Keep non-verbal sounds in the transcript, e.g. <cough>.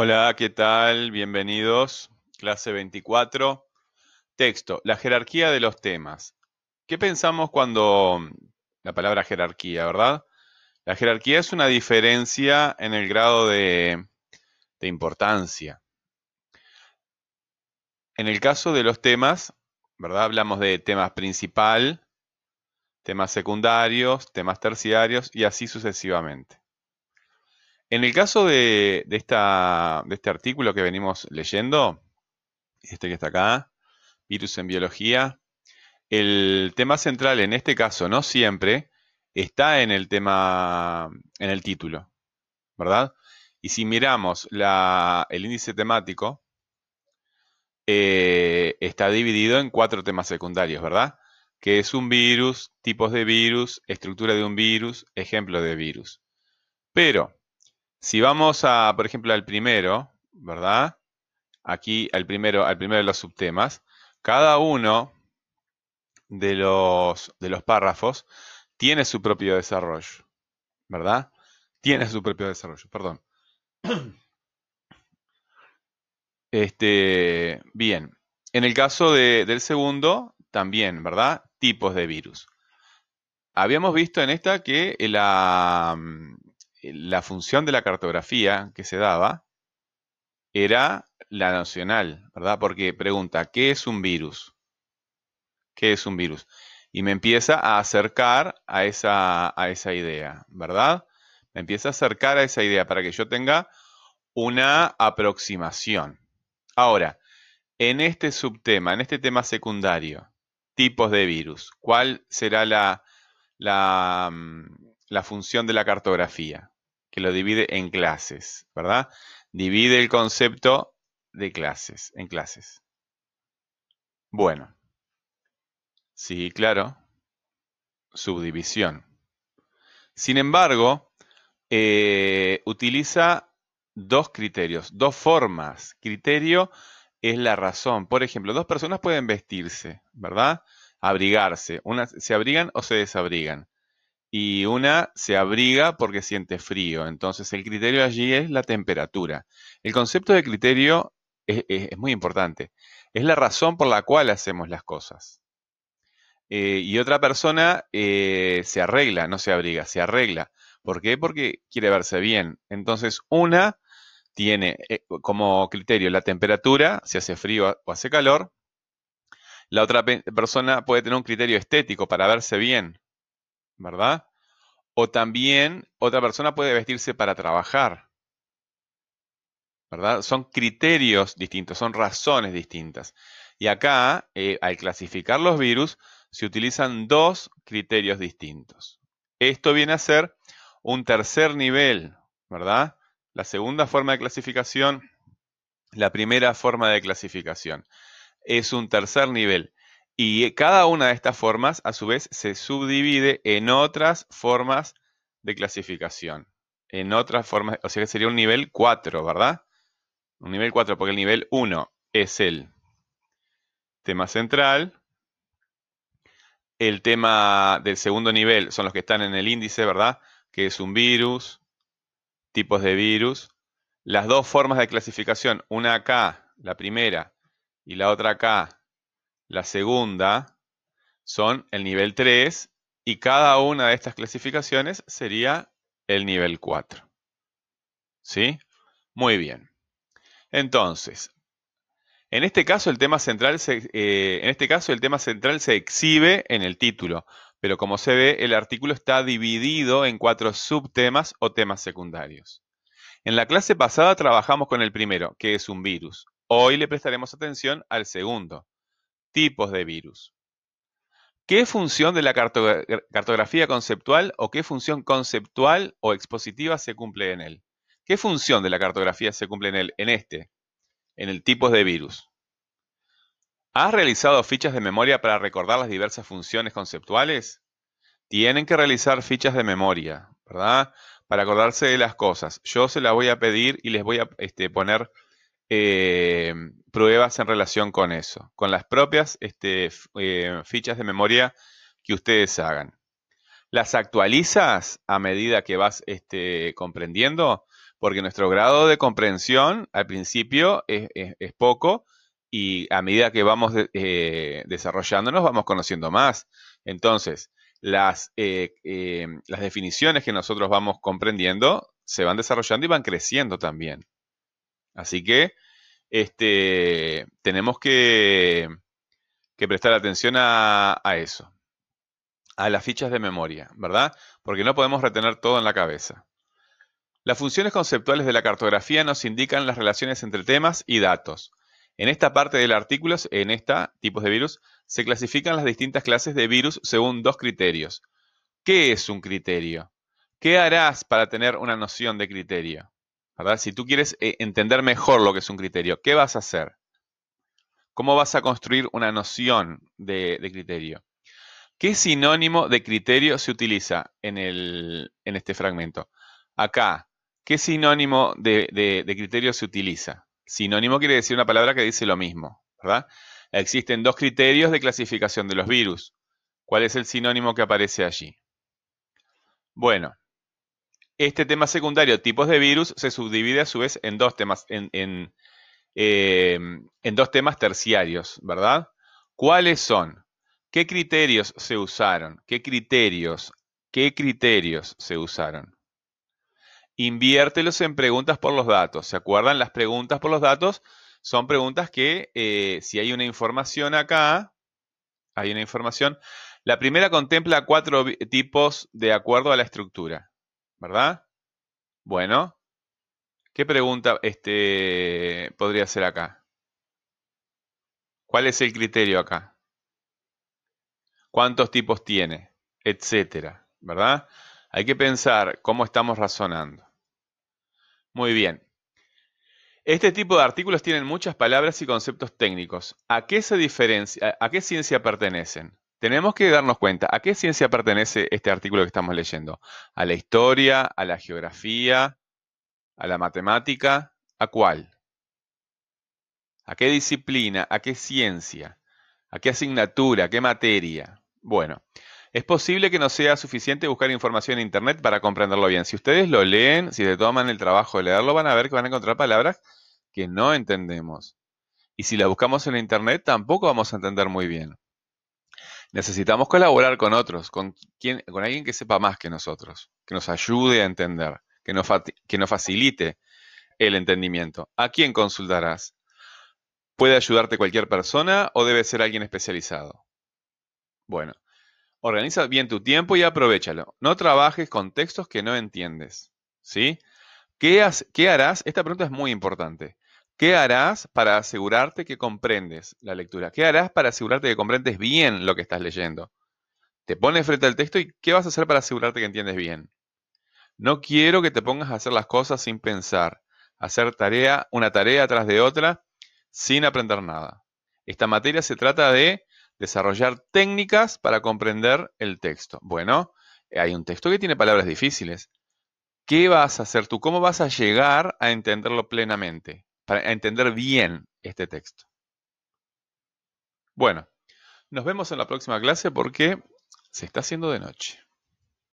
Hola, ¿qué tal? Bienvenidos. Clase 24. Texto. La jerarquía de los temas. ¿Qué pensamos cuando la palabra jerarquía, verdad? La jerarquía es una diferencia en el grado de, de importancia. En el caso de los temas, ¿verdad? Hablamos de temas principal, temas secundarios, temas terciarios y así sucesivamente. En el caso de, este artículo que venimos leyendo, este que está acá, virus en biología, el tema central en este caso, no siempre, está en el tema, en el título, ¿verdad? Y si miramos el índice temático, eh, está dividido en cuatro temas secundarios, ¿verdad? Que es un virus, tipos de virus, estructura de un virus, ejemplo de virus. Pero, si vamos a, por ejemplo, al primero, ¿verdad? Aquí al primero, al primero de los subtemas, cada uno de los, de los párrafos tiene su propio desarrollo, ¿verdad? Tiene su propio desarrollo, perdón. <clears throat> Este, bien, en el caso del segundo, también, ¿verdad? Tipos de virus. Habíamos visto en esta que la, la función de la cartografía que se daba era la nacional, ¿verdad? Porque pregunta, ¿qué es un virus? ¿Qué es un virus? Y me empieza a acercar a esa, a esa idea, ¿verdad? Me empieza a acercar a esa idea para que yo tenga una aproximación. Ahora, en este subtema, en este tema secundario, tipos de virus, ¿cuál será la, la, mm, la función de la cartografía, que lo divide en clases, ¿verdad? Divide el concepto de clases, en clases. Bueno, sí, claro, subdivisión. Sin embargo, eh, utiliza dos criterios, dos formas. Criterio es la razón. Por ejemplo, dos personas pueden vestirse, ¿verdad? Abrigarse. Una, se abrigan o se desabrigan y una se abriga porque siente frío. Entonces el criterio allí es la temperatura. El concepto de criterio es, muy importante. Es la razón por la cual hacemos las cosas. Eh, y otra persona eh, se arregla, no se abriga, se arregla. ¿Por qué? Porque quiere verse bien. Entonces una tiene eh, como criterio la temperatura, si hace frío o hace calor. La otra persona puede tener un criterio estético para verse bien. ¿Verdad? O también otra persona puede vestirse para trabajar, ¿verdad? Son criterios distintos, son razones distintas. Y acá, eh, al clasificar los virus, se utilizan dos criterios distintos. Esto viene a ser un tercer nivel, ¿verdad? La segunda forma de clasificación, la primera forma de clasificación. Es un tercer nivel. Y cada una de estas formas, a su vez, se subdivide en otras formas de clasificación. En otras formas, o sea que sería un nivel 4, ¿verdad? Un nivel 4, porque el nivel 1 es el tema central. El tema del segundo nivel son los que están en el índice, ¿verdad? Que es un virus, tipos de virus. Las dos formas de clasificación, una acá, la primera, y la otra acá, la segunda son el nivel 3 y cada una de estas clasificaciones sería el nivel 4. ¿Sí? Muy bien. Entonces, en este caso el tema central se, eh, en este caso el tema central se exhibe en el título, pero como se ve el artículo está dividido en cuatro subtemas o temas secundarios. En la clase pasada trabajamos con el primero, que es un virus. Hoy le prestaremos atención al segundo, tipos de virus. ¿Qué función de la cartografía conceptual o qué función conceptual o expositiva se cumple en él? ¿Qué función de la cartografía se cumple en él? En este, en el tipos de virus. ¿Has realizado fichas de memoria para recordar las diversas funciones conceptuales? Tienen que realizar fichas de memoria, ¿verdad? Para acordarse de las cosas. Yo se las voy a pedir y les voy a este, poner eh, pruebas en relación con eso, con las propias este, eh, fichas de memoria que ustedes hagan. Las actualizas a medida que vas este, comprendiendo. porque nuestro grado de comprensión al principio es, poco y a medida que vamos eh, desarrollándonos vamos conociendo más. Entonces, las, las definiciones que nosotros vamos comprendiendo se van desarrollando y van creciendo también. Así que este, tenemos que, prestar atención a, a eso, a las fichas de memoria, ¿verdad? Porque no podemos retener todo en la cabeza. Las funciones conceptuales de la cartografía nos indican las relaciones entre temas y datos. En esta parte del artículo, en esta, tipos de virus, se clasifican las distintas clases de virus según dos criterios. ¿Qué es un criterio? ¿Qué harás para tener una noción de criterio? Si tú quieres eh, entender mejor lo que es un criterio, ¿qué vas a hacer? ¿Cómo vas a construir una noción de, criterio? ¿Qué sinónimo de criterio se utiliza en, en este fragmento? Acá, ¿qué sinónimo de, de criterio se utiliza? Sinónimo quiere decir una palabra que dice lo mismo, ¿verdad? Existen dos criterios de clasificación de los virus. ¿Cuál es el sinónimo que aparece allí? Bueno, este tema secundario, tipos de virus, se subdivide a su vez en dos temas, en, em, dos temas terciarios, ¿verdad? ¿Cuáles son? ¿Qué criterios se usaron? ¿Qué criterios? ¿Qué criterios se usaron? Inviértelos en preguntas por los datos. ¿Se acuerdan? Las preguntas por los datos son preguntas que eh, si hay una información acá, hay una información. La primera contempla cuatro tipos de acuerdo a la estructura. ¿Verdad? Bueno, ¿qué pregunta este, podría ser acá? ¿Cuál es el criterio acá? ¿Cuántos tipos tiene? Etcétera, ¿verdad? Hay que pensar cómo estamos razonando. Muy bien. Este tipo de artículos tienen muchas palabras y conceptos técnicos. ¿A qué se diferencia, a qué ciencia pertenecen? Tenemos que darnos cuenta, ¿a qué ciencia pertenece este artículo que estamos leyendo? ¿A la historia, a la geografía, a la matemática? ¿A cuál? ¿A qué disciplina? ¿A qué ciencia? ¿A qué asignatura? ¿A qué materia? Bueno, es posible que no sea suficiente buscar información en Internet para comprenderlo bien. Si ustedes lo leen, si se toman el trabajo de leerlo, van a ver que van a encontrar palabras que no entendemos. Y si las buscamos en Internet, tampoco vamos a entender muy bien. Necesitamos colaborar con otros, con, con alguien que sepa más que nosotros, que nos ayude a entender, que nos, que nos facilite el entendimiento. ¿A quién consultarás? ¿Puede ayudarte cualquier persona o debe ser alguien especializado? Bueno, organiza bien tu tiempo y aprovechalo. No trabajes con textos que no entiendes. ¿Sí? ¿Qué, ¿Qué harás? Esta pregunta es muy importante. ¿Qué harás para asegurarte que comprendes la lectura? ¿Qué harás para asegurarte que comprendes bien lo que estás leyendo? Te pones frente al texto y ¿qué vas a hacer para asegurarte que entiendes bien? No quiero que te pongas a hacer las cosas sin pensar, hacer tarea, una tarea tras de otra, sin aprender nada. Esta materia se trata de desarrollar técnicas para comprender el texto. Bueno, hay un texto que tiene palabras difíciles. ¿Qué vas a hacer tú? ¿Cómo vas a llegar a entenderlo plenamente? Para entender bien este texto. Bueno, nos vemos en la próxima clase porque se está haciendo de noche.